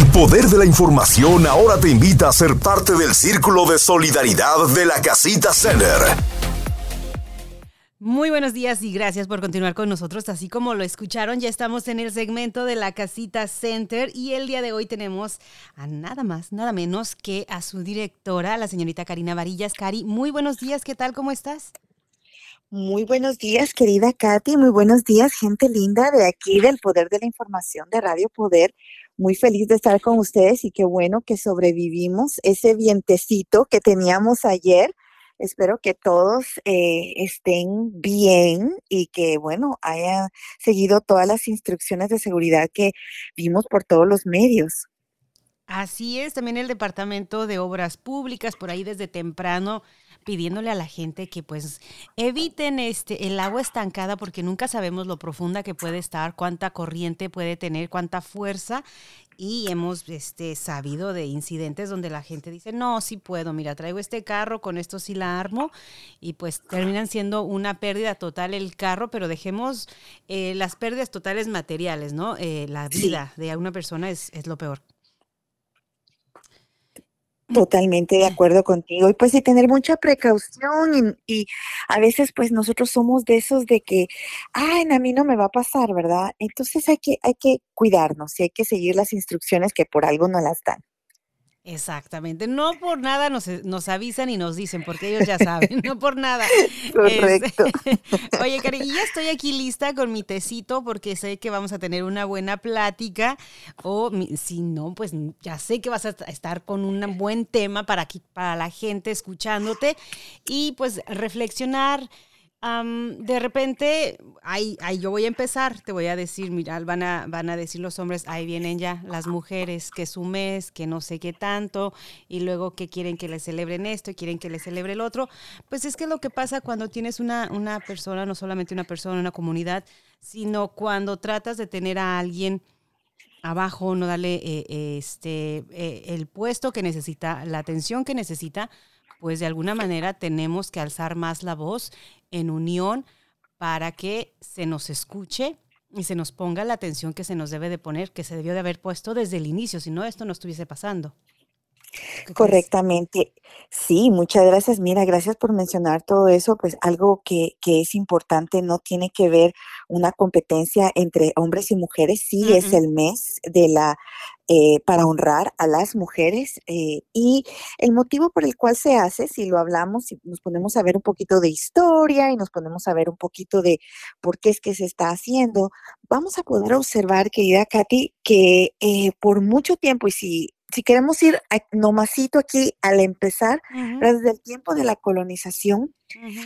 El poder de la información ahora te invita a ser parte del círculo de solidaridad de la Casita Center. Muy buenos días y gracias por continuar con nosotros. Así como lo escucharon, ya estamos en el segmento de la Casita Center y el día de hoy tenemos a nada más, nada menos que a su directora, la señorita Karina Varillas. Cari, muy buenos días, ¿qué tal? ¿Cómo estás? Muy buenos días, querida Katy. Muy buenos días, gente linda de aquí del Poder de la Información de Radio Poder. Muy feliz de estar con ustedes y qué bueno que sobrevivimos ese vientecito que teníamos ayer. Espero que todos eh, estén bien y que, bueno, hayan seguido todas las instrucciones de seguridad que vimos por todos los medios. Así es, también el Departamento de Obras Públicas, por ahí desde temprano pidiéndole a la gente que pues eviten este el agua estancada porque nunca sabemos lo profunda que puede estar, cuánta corriente puede tener, cuánta fuerza y hemos este, sabido de incidentes donde la gente dice, no, sí puedo, mira, traigo este carro, con esto sí la armo, y pues terminan siendo una pérdida total el carro, pero dejemos eh, las pérdidas totales materiales, ¿no? Eh, la vida de una persona es, es lo peor. Totalmente de acuerdo contigo. Y pues de tener mucha precaución y, a veces pues nosotros somos de esos de que, ay, a mí no me va a pasar, ¿verdad? Entonces hay que, hay que cuidarnos y hay que seguir las instrucciones que por algo no las dan. Exactamente, no por nada nos, nos, avisan y nos dicen, porque ellos ya saben, no por nada. Correcto. oye, Cari, ya estoy aquí lista con mi tecito porque sé que vamos a tener una buena plática o si no, pues ya sé que vas a estar con un buen tema para, aquí, para la gente escuchándote y pues reflexionar de repente, ahí, ahí, yo voy a empezar, te voy a decir, mira, van a, van a decir los hombres, ahí vienen ya las mujeres, que su mes, que no sé qué tanto, y luego que quieren que le celebren esto, quieren que le celebre el otro. Pues es que lo que pasa cuando tienes una, una persona, no solamente una persona, una comunidad, sino cuando tratas de tener a alguien abajo, no darle eh, este, eh, el puesto que necesita, la atención que necesita, pues de alguna manera tenemos que alzar más la voz en unión para que se nos escuche y se nos ponga la atención que se nos debe de poner, que se debió de haber puesto desde el inicio, si no esto no estuviese pasando. Correctamente. Sí, muchas gracias. Mira, gracias por mencionar todo eso. Pues algo que, que es importante no tiene que ver una competencia entre hombres y mujeres. Sí, es el mes de la eh, para honrar a las mujeres eh, y el motivo por el cual se hace, si lo hablamos, y nos ponemos a ver un poquito de historia y nos ponemos a ver un poquito de por qué es que se está haciendo, vamos a poder observar, querida Katy, que eh, por mucho tiempo, y si si queremos ir nomasito aquí al empezar, desde el tiempo de la colonización,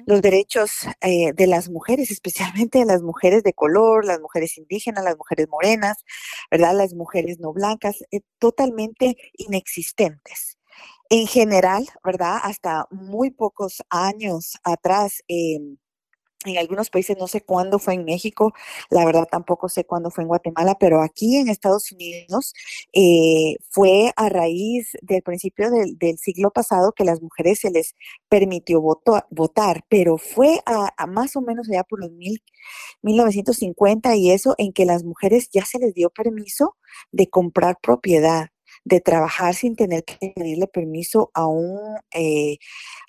los derechos eh, de las mujeres, especialmente de las mujeres de color, las mujeres indígenas, las mujeres morenas, ¿verdad? Las mujeres no blancas, eh, totalmente inexistentes. En general, ¿verdad? Hasta muy pocos años atrás, em, en algunos países, no sé cuándo fue en México, la verdad tampoco sé cuándo fue en Guatemala, pero aquí en Estados Unidos eh, fue a raíz del principio del, siglo pasado que las mujeres se les permitió votar, pero fue a, más o menos ya por los mil, 1950 y eso en que las mujeres ya se les dio permiso de comprar propiedad de trabajar sin tener que pedirle permiso a un, eh,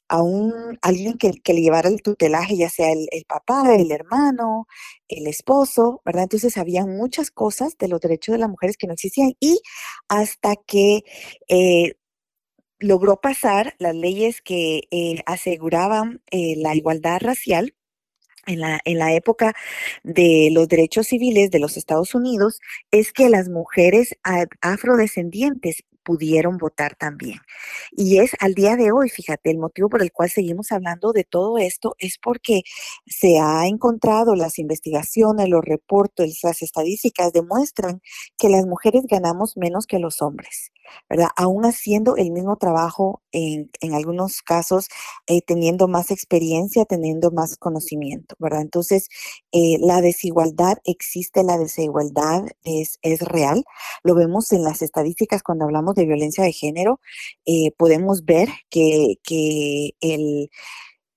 a un alguien que, le llevara el tutelaje, ya sea el, papá, el hermano, el esposo, ¿verdad? Entonces había muchas cosas de los derechos de las mujeres que no existían y hasta que eh, logró pasar las leyes que eh, aseguraban la igualdad racial, en la, en la, época de los derechos civiles de los Estados Unidos es que las mujeres afrodescendientes pudieron votar también. Y es al día de hoy, fíjate, el motivo por el cual seguimos hablando de todo esto es porque se ha encontrado las investigaciones, los reportes, las estadísticas demuestran que las mujeres ganamos menos que los hombres. ¿Verdad? Aún haciendo el mismo trabajo, en, algunos casos, eh, teniendo más experiencia, teniendo más conocimiento, ¿verdad? Entonces, eh, la desigualdad existe, la desigualdad es, es real. Lo vemos en las estadísticas cuando hablamos de violencia de género. Eh, podemos ver que, que el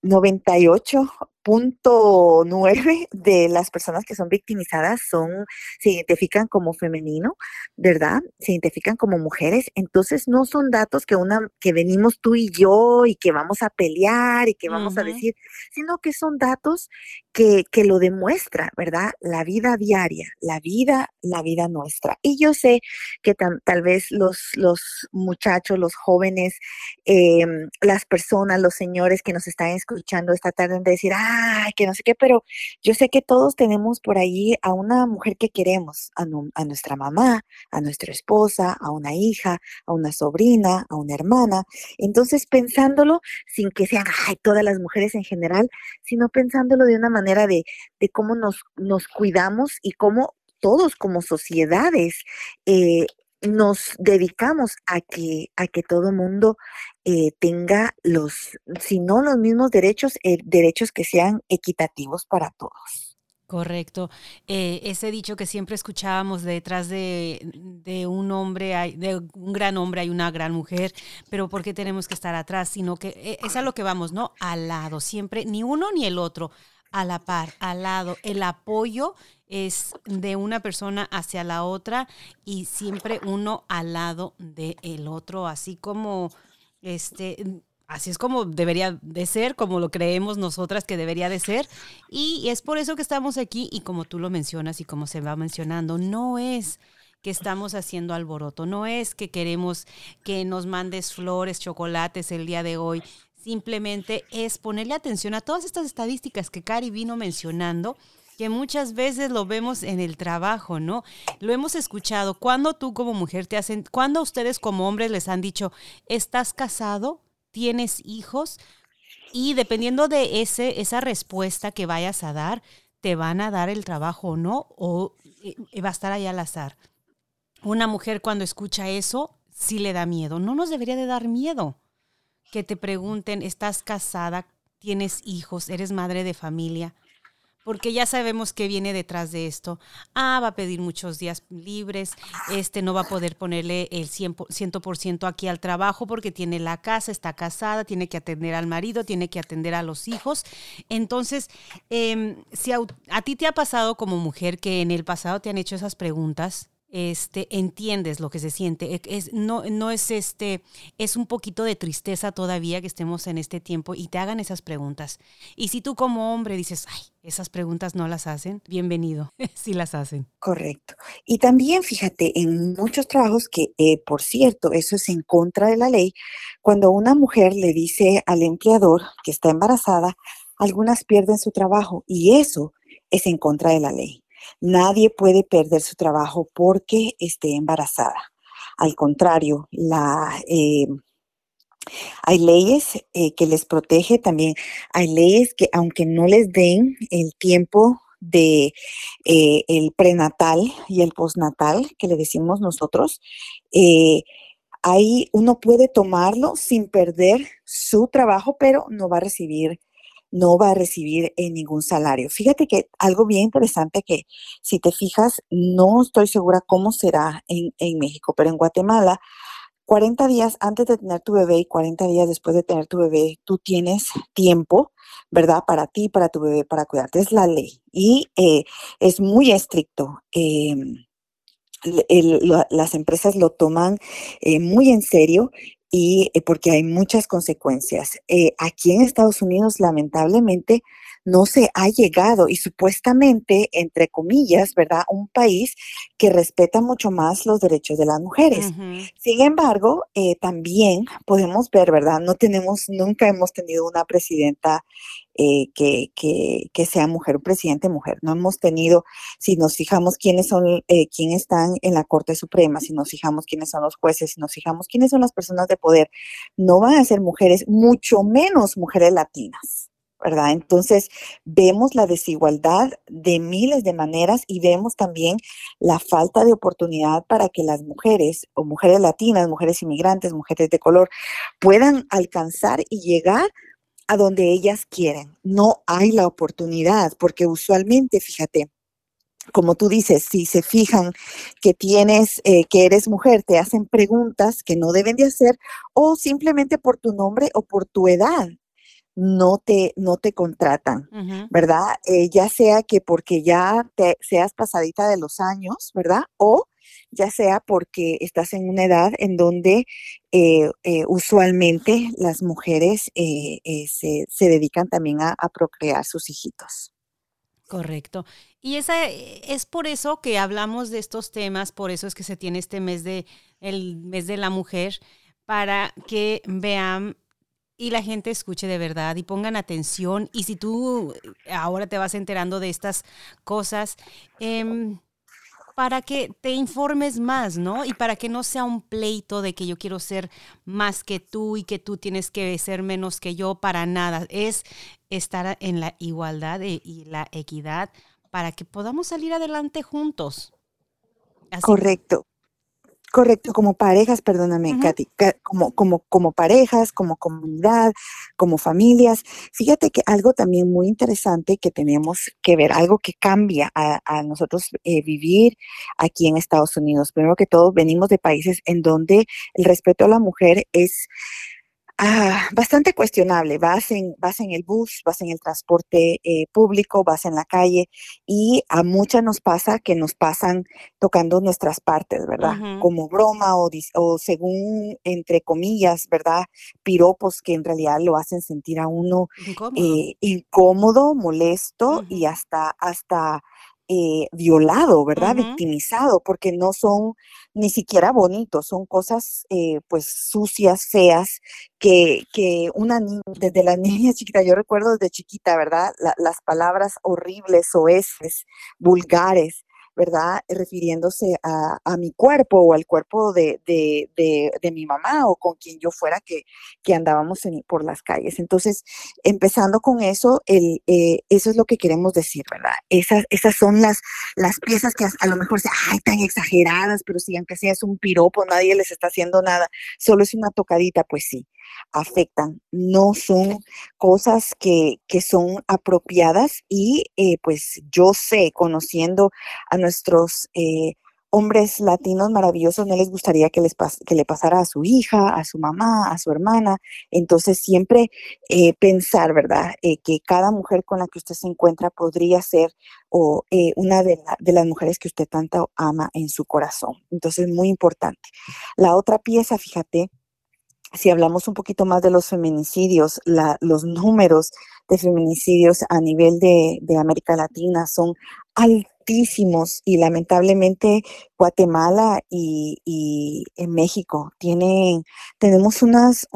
98 punto nueve de las personas que son victimizadas son, se identifican como femenino, ¿verdad? Se identifican como mujeres. Entonces no son datos que una, que venimos tú y yo y que vamos a pelear y que vamos a decir, sino que son datos que, que lo demuestra, ¿verdad? La vida diaria, la vida, la vida nuestra. Y yo sé que tal vez los, los muchachos, los jóvenes, em, las personas, los señores que nos están escuchando esta tarde de decir, ay, que no sé qué, pero yo sé que todos tenemos por ahí a una mujer que queremos, a, nuestra mamá, a nuestra esposa, a una hija, a una sobrina, a una hermana. Entonces, pensándolo, sin que sean, ay, todas las mujeres en general, sino pensándolo de una manera de, de cómo nos, nos cuidamos y cómo todos como sociedades eh, nos dedicamos a que, a que todo mundo eh, tenga los, si no los mismos derechos, eh, derechos que sean equitativos para todos. Correcto. Eh, ese dicho que siempre escuchábamos detrás de, de, un hombre, hay, de un gran hombre hay una gran mujer, pero ¿por qué tenemos que estar atrás? Sino que es a lo que vamos, ¿no? Al lado, siempre, ni uno ni el otro, a la par, al lado. El apoyo es de una persona hacia la otra y siempre uno al lado del el otro, así como este así es como debería de ser, como lo creemos nosotras que debería de ser. Y es por eso que estamos aquí y como tú lo mencionas y como se va mencionando, no es que estamos haciendo alboroto, no es que queremos que nos mandes flores, chocolates el día de hoy, simplemente es ponerle atención a todas estas estadísticas que Cari vino mencionando que muchas veces lo vemos en el trabajo, ¿no? Lo hemos escuchado. Cuando tú como mujer te hacen, cuando ustedes como hombres les han dicho, ¿estás casado? ¿Tienes hijos? Y dependiendo de ese, esa respuesta que vayas a dar, te van a dar el trabajo o no, o eh, va a estar ahí al azar. Una mujer cuando escucha eso, sí le da miedo. No nos debería de dar miedo que te pregunten, ¿estás casada? ¿Tienes hijos? ¿Eres madre de familia? porque ya sabemos que viene detrás de esto. Ah, va a pedir muchos días libres, este no va a poder ponerle el 100%, aquí al trabajo porque tiene la casa, está casada, tiene que atender al marido, tiene que atender a los hijos. Entonces, em, si a ti te ha pasado como mujer que en el pasado te han hecho esas preguntas, este, entiendes lo que se siente. E, es, no, no es este, es un poquito de tristeza todavía que estemos en este tiempo y te hagan esas preguntas. Y si tú como hombre dices, ay, esas preguntas no las hacen, bienvenido, sí las hacen. Correcto. Y también fíjate, en muchos trabajos que, eh, por cierto, eso es en contra de la ley, cuando una mujer le dice al empleador que está embarazada, algunas pierden su trabajo y eso es en contra de la ley. Nadie puede perder su trabajo porque esté embarazada. Al contrario, eh, hay leyes eh, que les protege también. Hay leyes que aunque no les den el tiempo de eh, el prenatal y el postnatal que le decimos nosotros, ahí uno puede tomarlo sin perder su trabajo, pero no va a recibir no va a recibir en ningún salario. Fíjate que algo bien interesante que si te fijas, no estoy segura cómo será en, en México, pero en Guatemala, 40 días antes de tener tu bebé y 40 días después de tener tu bebé, tú tienes tiempo, ¿verdad? Para ti, para tu bebé, para cuidarte. Es la ley y eh, es muy estricto. Em, las empresas lo toman eh, muy en serio y eh, porque hay muchas consecuencias. Eh, aquí en Estados Unidos, lamentablemente, no se ha llegado y supuestamente, entre comillas, ¿verdad? Un país que respeta mucho más los derechos de las mujeres. Sin embargo, eh, también podemos ver, ¿verdad? No tenemos, nunca hemos tenido una presidenta eh, que, que, sea mujer, un presidente mujer. No hemos tenido, si nos fijamos quiénes son, eh, quiénes están en la Corte Suprema, si nos fijamos quiénes son los jueces, si nos fijamos quiénes son las personas de poder, no van a ser mujeres, mucho menos mujeres latinas. ¿Verdad? Entonces, vemos la desigualdad de miles de maneras y vemos también la falta de oportunidad para que las mujeres o mujeres latinas, mujeres inmigrantes, mujeres de color puedan alcanzar y llegar a donde ellas quieren. No hay la oportunidad porque usualmente, fíjate, como tú dices, si se fijan que tienes, eh, que eres mujer, te hacen preguntas que no deben de hacer o simplemente por tu nombre o por tu edad. No te, no te contratan, ¿verdad? Eh, ya sea que porque ya te, seas pasadita de los años, ¿verdad? O ya sea porque estás en una edad en donde eh, eh, usualmente las mujeres se, dedican también a, a procrear sus hijitos. Correcto. Y esa es por eso que hablamos de estos temas, por eso es que se tiene este mes de el mes de la mujer para que vean y la gente escuche de verdad y pongan atención. Y si tú ahora te vas enterando de estas cosas, em, para que te informes más, ¿no? Y para que no sea un pleito de que yo quiero ser más que tú y que tú tienes que ser menos que yo, para nada. Es estar en la igualdad y la equidad para que podamos salir adelante juntos. Correcto. Correcto, como parejas, perdóname, Katy, como, como, como parejas, como comunidad, como familias. Fíjate que algo también muy interesante que tenemos que ver, algo que cambia a, nosotros eh, vivir aquí en Estados Unidos. Primero que todo, venimos de países en donde el respeto a la mujer es Ah, bastante cuestionable. Vas en, vas en el bus, vas en el transporte eh, público, vas en la calle y a muchas nos pasa que nos pasan tocando nuestras partes, ¿verdad? Como broma o, o, según, entre comillas, ¿verdad? Piropos que en realidad lo hacen sentir a uno incómodo, eh, molesto y hasta, hasta eh, violado, ¿verdad? Victimizado, porque no son ni siquiera bonitos, son cosas eh, pues sucias, feas, que, que una niña, desde la niña chiquita, yo recuerdo desde chiquita, ¿verdad? las palabras horribles, oeces, vulgares, ¿verdad? Refiriéndose a, mi cuerpo o al cuerpo de, mi mamá o con quien yo fuera que, andábamos por las calles. Entonces, empezando con eso, el, eh, eso es lo que queremos decir, ¿verdad? Esas, esas son las, las piezas que a, lo mejor se, ay, tan exageradas, pero si aunque sea es un piropo, nadie les está haciendo nada, solo es una tocadita, pues sí afectan, no son cosas que, son apropiadas y eh, pues yo sé, conociendo a nuestros eh, hombres latinos maravillosos, no les gustaría que, les que le pasara a su hija, a su mamá, a su hermana. Entonces siempre eh, pensar, ¿verdad? que cada mujer con la que usted se encuentra podría ser o, una de, de las mujeres que usted tanto ama en su corazón. Entonces, muy importante. La otra pieza, fíjate, si hablamos un poquito más de los feminicidios, los números de feminicidios a nivel de, América Latina son altísimos y lamentablemente Guatemala y, en México tienen, tenemos unos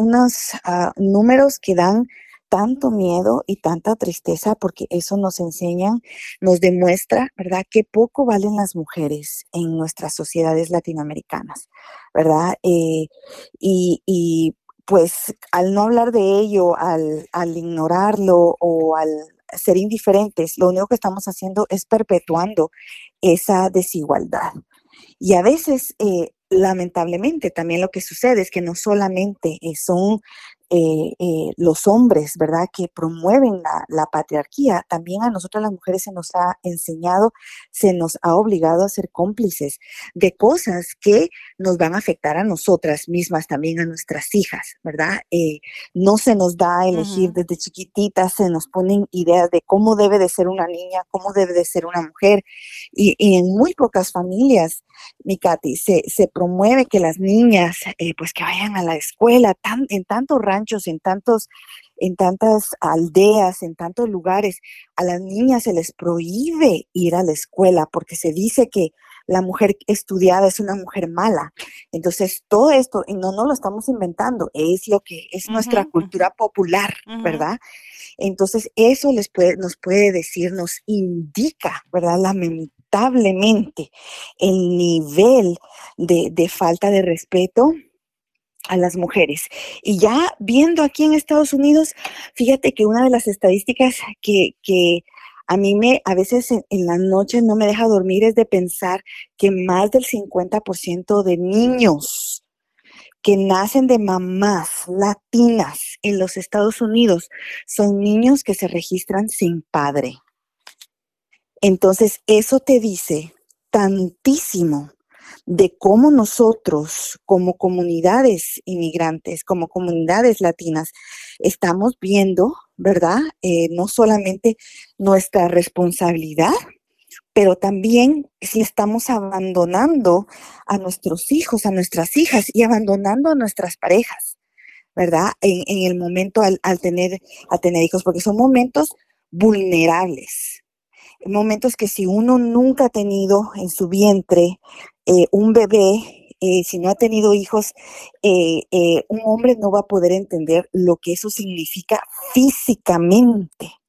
ah, números que dan tanto miedo y tanta tristeza porque eso nos enseña, nos demuestra, ¿verdad?, qué poco valen las mujeres en nuestras sociedades latinoamericanas, ¿verdad? Eh, y, pues al no hablar de ello, al, ignorarlo o al ser indiferentes, lo único que estamos haciendo es perpetuando esa desigualdad. Y a veces, eh, lamentablemente, también lo que sucede es que no solamente son eh, eh, los hombres, ¿verdad?, que promueven la, patriarquía, también a nosotras las mujeres se nos ha enseñado, se nos ha obligado a ser cómplices de cosas que nos van a afectar a nosotras mismas, también a nuestras hijas, ¿verdad? Eh, no se nos da a elegir desde chiquititas, se nos ponen ideas de cómo debe de ser una niña, cómo debe de ser una mujer, y, en muy pocas familias, mi Katy, se, se promueve que las niñas, pues que vayan a la escuela, tan, en tanto rango, en tantos, en tantas aldeas, en tantos lugares, a las niñas se les prohíbe ir a la escuela porque se dice que la mujer estudiada es una mujer mala. Entonces, todo esto, y no, no lo estamos inventando, es lo que es nuestra cultura popular, ¿verdad? Entonces, eso les puede, nos puede decir, nos indica, ¿verdad? Lamentablemente, el nivel de, falta de respeto a las mujeres. Y ya viendo aquí en Estados Unidos, fíjate que una de las estadísticas que, a mí me, a veces en, la noche no me deja dormir es de pensar que más del 50% de niños que nacen de mamás latinas en los Estados Unidos son niños que se registran sin padre. Entonces, eso te dice tantísimo de cómo nosotros como comunidades inmigrantes, como comunidades latinas, estamos viendo, ¿verdad? Eh, no solamente nuestra responsabilidad, pero también si estamos abandonando a nuestros hijos, a nuestras hijas y abandonando a nuestras parejas, ¿verdad? En, el momento al, tener, al tener hijos, porque son momentos vulnerables, momentos que si uno nunca ha tenido en su vientre eh, un bebé, eh, si no ha tenido hijos, eh, un hombre no va a poder entender lo que eso significa físicamente.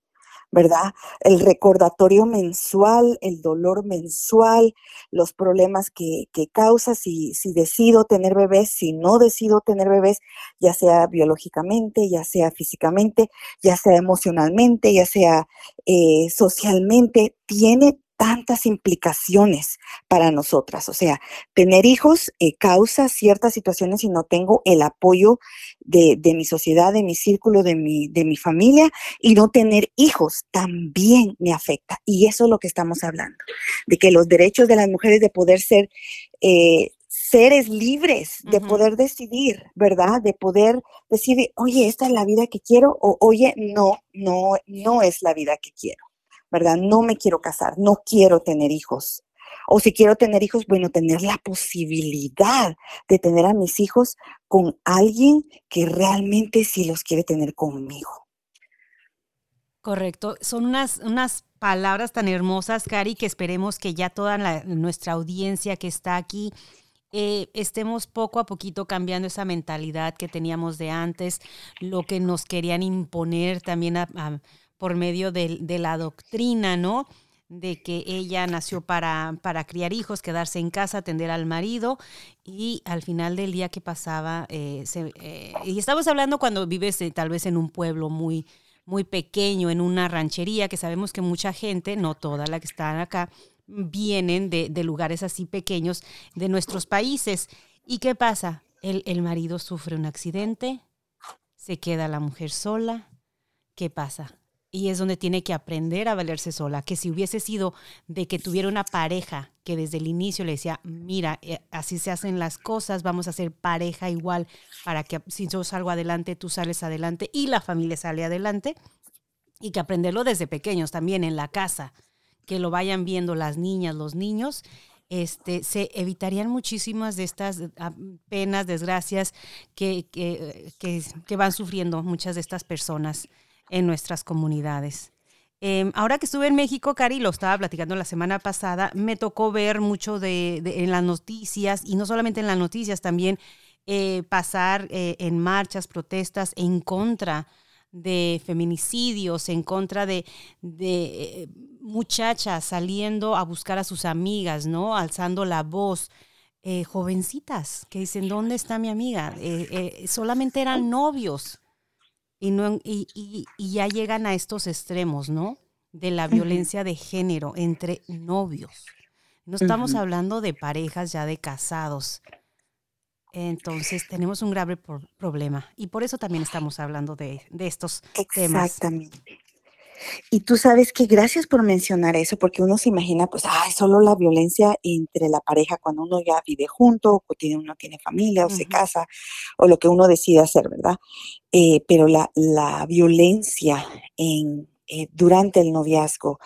¿Verdad? El recordatorio mensual, el dolor mensual, los problemas que, que causa si, si decido tener bebés, si no decido tener bebés, ya sea biológicamente, ya sea físicamente, ya sea emocionalmente, ya sea eh, socialmente, tiene tantas implicaciones para nosotras. O sea, tener hijos eh, causa ciertas situaciones si no tengo el apoyo de, mi sociedad, de mi círculo, de mi, de mi familia, y no tener hijos también me afecta. Y eso es lo que estamos hablando, de que los derechos de las mujeres de poder ser... Eh, seres libres de poder decidir, ¿verdad? De poder decir, oye, esta es la vida que quiero o oye, no, no, no es la vida que quiero. ¿Verdad? No me quiero casar, no quiero tener hijos. O si quiero tener hijos, bueno, tener la posibilidad de tener a mis hijos con alguien que realmente sí los quiere tener conmigo. Correcto. Son unas, unas palabras tan hermosas, Cari, que esperemos que ya toda nuestra audiencia que está aquí eh, estemos poco a poquito cambiando esa mentalidad que teníamos de antes, lo que nos querían imponer también a por medio de, la doctrina, ¿no? de que ella nació para, para, criar hijos, quedarse en casa, atender al marido y al final del día que pasaba, eh, eh, y estamos hablando cuando vives eh, tal vez en un pueblo muy, muy pequeño, en una ranchería, que sabemos que mucha gente, no toda la que están acá, vienen de, de lugares así pequeños de nuestros países. ¿Y qué pasa? El, el marido sufre un accidente, se queda la mujer sola. ¿Qué pasa? Y es donde tiene que aprender a valerse sola. Que si hubiese sido de que tuviera una pareja que desde el inicio le decía, mira, eh, así se hacen las cosas, vamos a ser pareja igual para que si yo salgo adelante, tú sales adelante y la familia sale adelante. Y que aprenderlo desde pequeños también en la casa, que lo vayan viendo las niñas, los niños. Este, se evitarían muchísimas de estas ah, penas, desgracias que, que, que van sufriendo muchas de estas personas en nuestras comunidades. Em, ahora que estuve en México, Cari, lo estaba platicando la semana pasada, me tocó ver mucho de, en las noticias, y no solamente en las noticias, también eh, pasar eh, en marchas, protestas en contra de feminicidios, en contra de, de, muchachas saliendo a buscar a sus amigas, ¿no? Alzando la voz. Eh, jovencitas que dicen, ¿dónde está mi amiga? solamente eran novios y, no, y, y, ya llegan a estos extremos, ¿no? De la violencia de género entre novios. No estamos hablando de parejas ya de casados. Entonces tenemos un grave problema y por eso también estamos hablando de, de estos temas. Exactamente. Y tú sabes que gracias por mencionar eso, porque uno se imagina, pues, ay, solo la violencia entre la pareja cuando uno ya vive junto, o tiene, uno tiene familia, o se casa, o lo que uno decide hacer, ¿verdad? Eh, pero la, la violencia en, eh, durante el noviazgo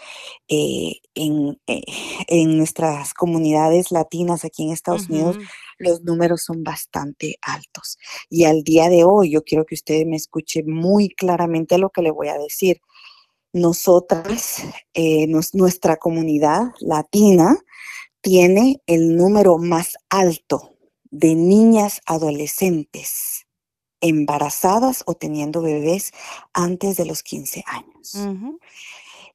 eh, en, en, nuestras comunidades latinas aquí en Estados Unidos, los números son bastante altos. Y al día de hoy, yo quiero que usted me escuche muy claramente lo que le voy a decir nosotras, eh, nuestra comunidad latina tiene el número más alto de niñas adolescentes embarazadas o teniendo bebés antes de los 15 años.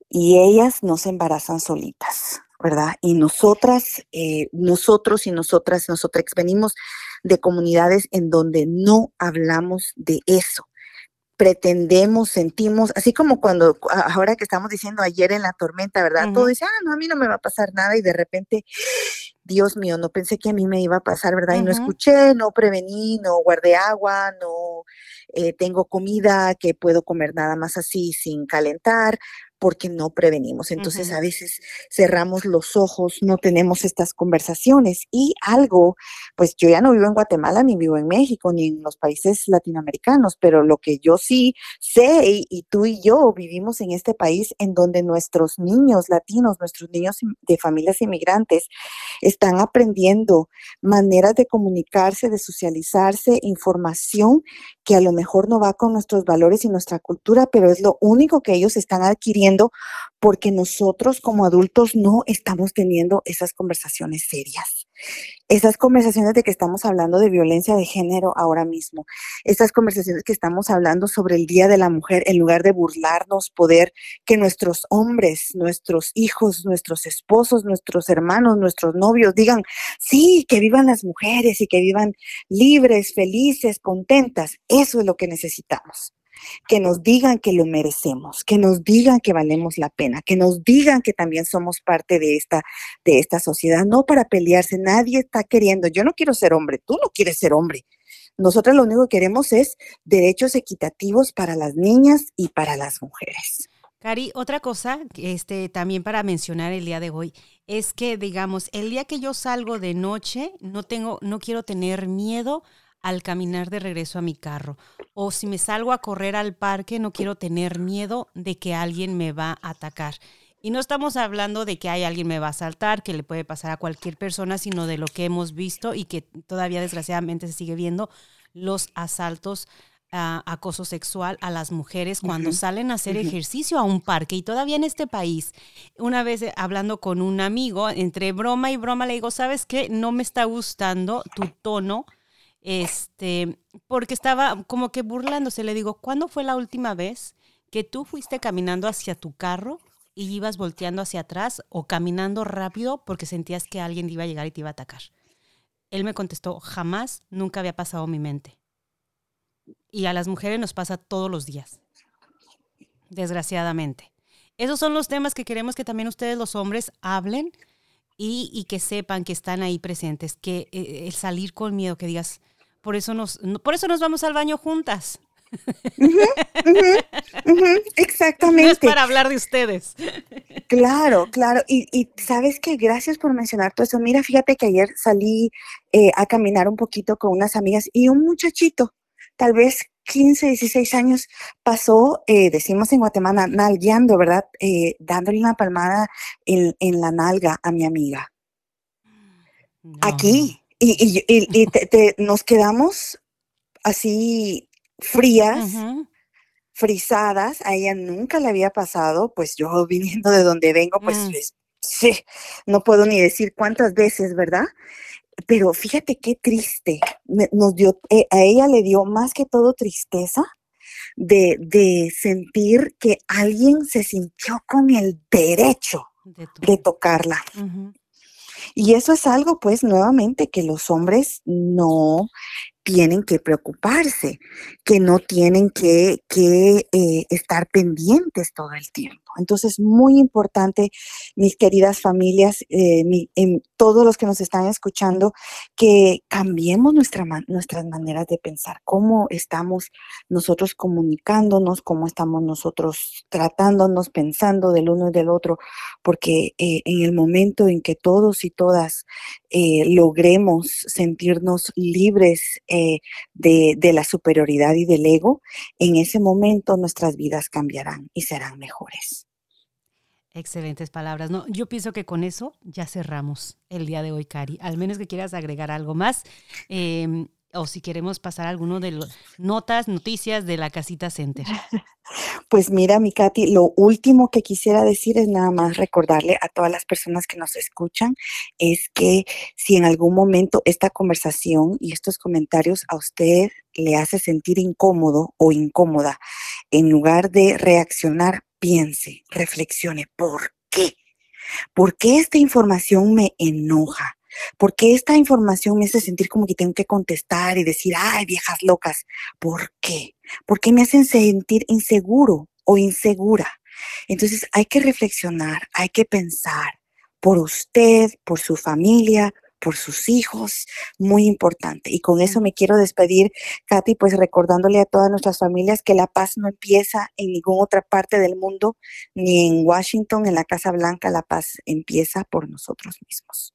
Y ellas no se embarazan solitas, ¿verdad? Y nosotras, eh, nosotros y nosotras, nosotras venimos de comunidades en donde no hablamos de eso pretendemos, sentimos, así como cuando, ahora que estamos diciendo ayer en la tormenta, ¿verdad? Todo dice, ah, no, a mí no me va a pasar nada y de repente, Dios mío, no pensé que a mí me iba a pasar, ¿verdad? Y no escuché, no prevení, no guardé agua, no eh, tengo comida que puedo comer nada más así sin calentar, porque no prevenimos. Entonces a veces cerramos los ojos, no tenemos estas conversaciones y algo, pues yo ya no vivo en Guatemala ni vivo en México ni en los países latinoamericanos, pero lo que yo sí sé y, y tú y yo vivimos en este país en donde nuestros niños latinos, nuestros niños de familias inmigrantes están aprendiendo maneras de comunicarse, de socializarse, información que a lo mejor no va con nuestros valores y nuestra cultura, pero es lo único que ellos están adquiriendo porque nosotros como adultos no estamos teniendo esas conversaciones serias. Esas conversaciones de que estamos hablando de violencia de género ahora mismo, esas conversaciones que estamos hablando sobre el Día de la Mujer, en lugar de burlarnos, poder que nuestros hombres, nuestros hijos, nuestros esposos, nuestros hermanos, nuestros novios digan, sí, que vivan las mujeres y que vivan libres, felices, contentas. Eso es lo que necesitamos que nos digan que lo merecemos, que nos digan que valemos la pena, que nos digan que también somos parte de esta, de esta sociedad, no para pelearse, nadie está queriendo, yo no quiero ser hombre, tú no quieres ser hombre. Nosotros lo único que queremos es derechos equitativos para las niñas y para las mujeres. Cari, otra cosa, este, también para mencionar el día de hoy, es que, digamos, el día que yo salgo de noche, no tengo, no quiero tener miedo al caminar de regreso a mi carro. O si me salgo a correr al parque, no quiero tener miedo de que alguien me va a atacar. Y no estamos hablando de que hay alguien me va a saltar, que le puede pasar a cualquier persona, sino de lo que hemos visto y que todavía desgraciadamente se sigue viendo, los asaltos a acoso sexual a las mujeres cuando salen a hacer ejercicio a un parque. Y todavía en este país, una vez eh, hablando con un amigo, entre broma y broma, le digo, ¿sabes qué? No me está gustando tu tono este, porque estaba como que burlándose. Le digo, ¿cuándo fue la última vez que tú fuiste caminando hacia tu carro y ibas volteando hacia atrás o caminando rápido porque sentías que alguien iba a llegar y te iba a atacar? Él me contestó, jamás, nunca había pasado mi mente. Y a las mujeres nos pasa todos los días, desgraciadamente. Esos son los temas que queremos que también ustedes los hombres hablen y, que sepan que están ahí presentes, que eh, el salir con miedo, que digas, por eso nos, por eso nos vamos al baño juntas. exactamente. No es para hablar de ustedes. Claro, claro. Y, sabes que gracias por mencionar todo eso. Mira, fíjate que ayer salí eh, a caminar un poquito con unas amigas y un muchachito, tal vez 15, 16 años, pasó, eh, decimos en Guatemala, nalgueando, ¿verdad? Eh, dándole una palmada en, la nalga a mi amiga. Aquí, y, nos quedamos así frías, frisadas. A ella nunca le había pasado, pues yo viniendo de donde vengo, pues, mm. sí, no puedo ni decir cuántas veces, ¿verdad? Pero fíjate qué triste. Nos dio, eh, a ella le dio más que todo tristeza de, de sentir que alguien se sintió con el derecho de, tocarla. Y eso es algo, pues, nuevamente, que los hombres no tienen que preocuparse, que no tienen que, eh, estar pendientes todo el tiempo. Entonces, muy importante, mis queridas familias, eh, en todos los que nos están escuchando, que cambiemos nuestra, nuestras maneras de pensar, cómo estamos nosotros comunicándonos, cómo estamos nosotros tratándonos, pensando del uno y del otro, porque eh, en el momento en que todos y todas logremos sentirnos libres, eh, de, la superioridad y del ego, en ese momento nuestras vidas cambiarán y serán mejores. Excelentes palabras. No, yo pienso que con eso ya cerramos el día de hoy, Cari. Al menos que quieras agregar algo más. Em, o si queremos pasar alguno de las notas, noticias de la Casita Center. Pues mira, mi Katy, lo último que quisiera decir es nada más recordarle a todas las personas que nos escuchan, es que si en algún momento esta conversación y estos comentarios a usted le hace sentir incómodo o incómoda, en lugar de reaccionar, piense, reflexione, ¿por qué? ¿Por qué esta información me enoja? porque esta información me hace sentir como que tengo que contestar y decir, ay, viejas locas, ¿por qué? Porque me hacen sentir inseguro o insegura. Entonces hay que reflexionar, hay que pensar por usted, por su familia, por sus hijos, muy importante. Y con eso me quiero despedir, Katy, pues recordándole a todas nuestras familias que la paz no empieza en ninguna otra parte del mundo, ni en Washington, en la Casa Blanca, la paz empieza por nosotros mismos.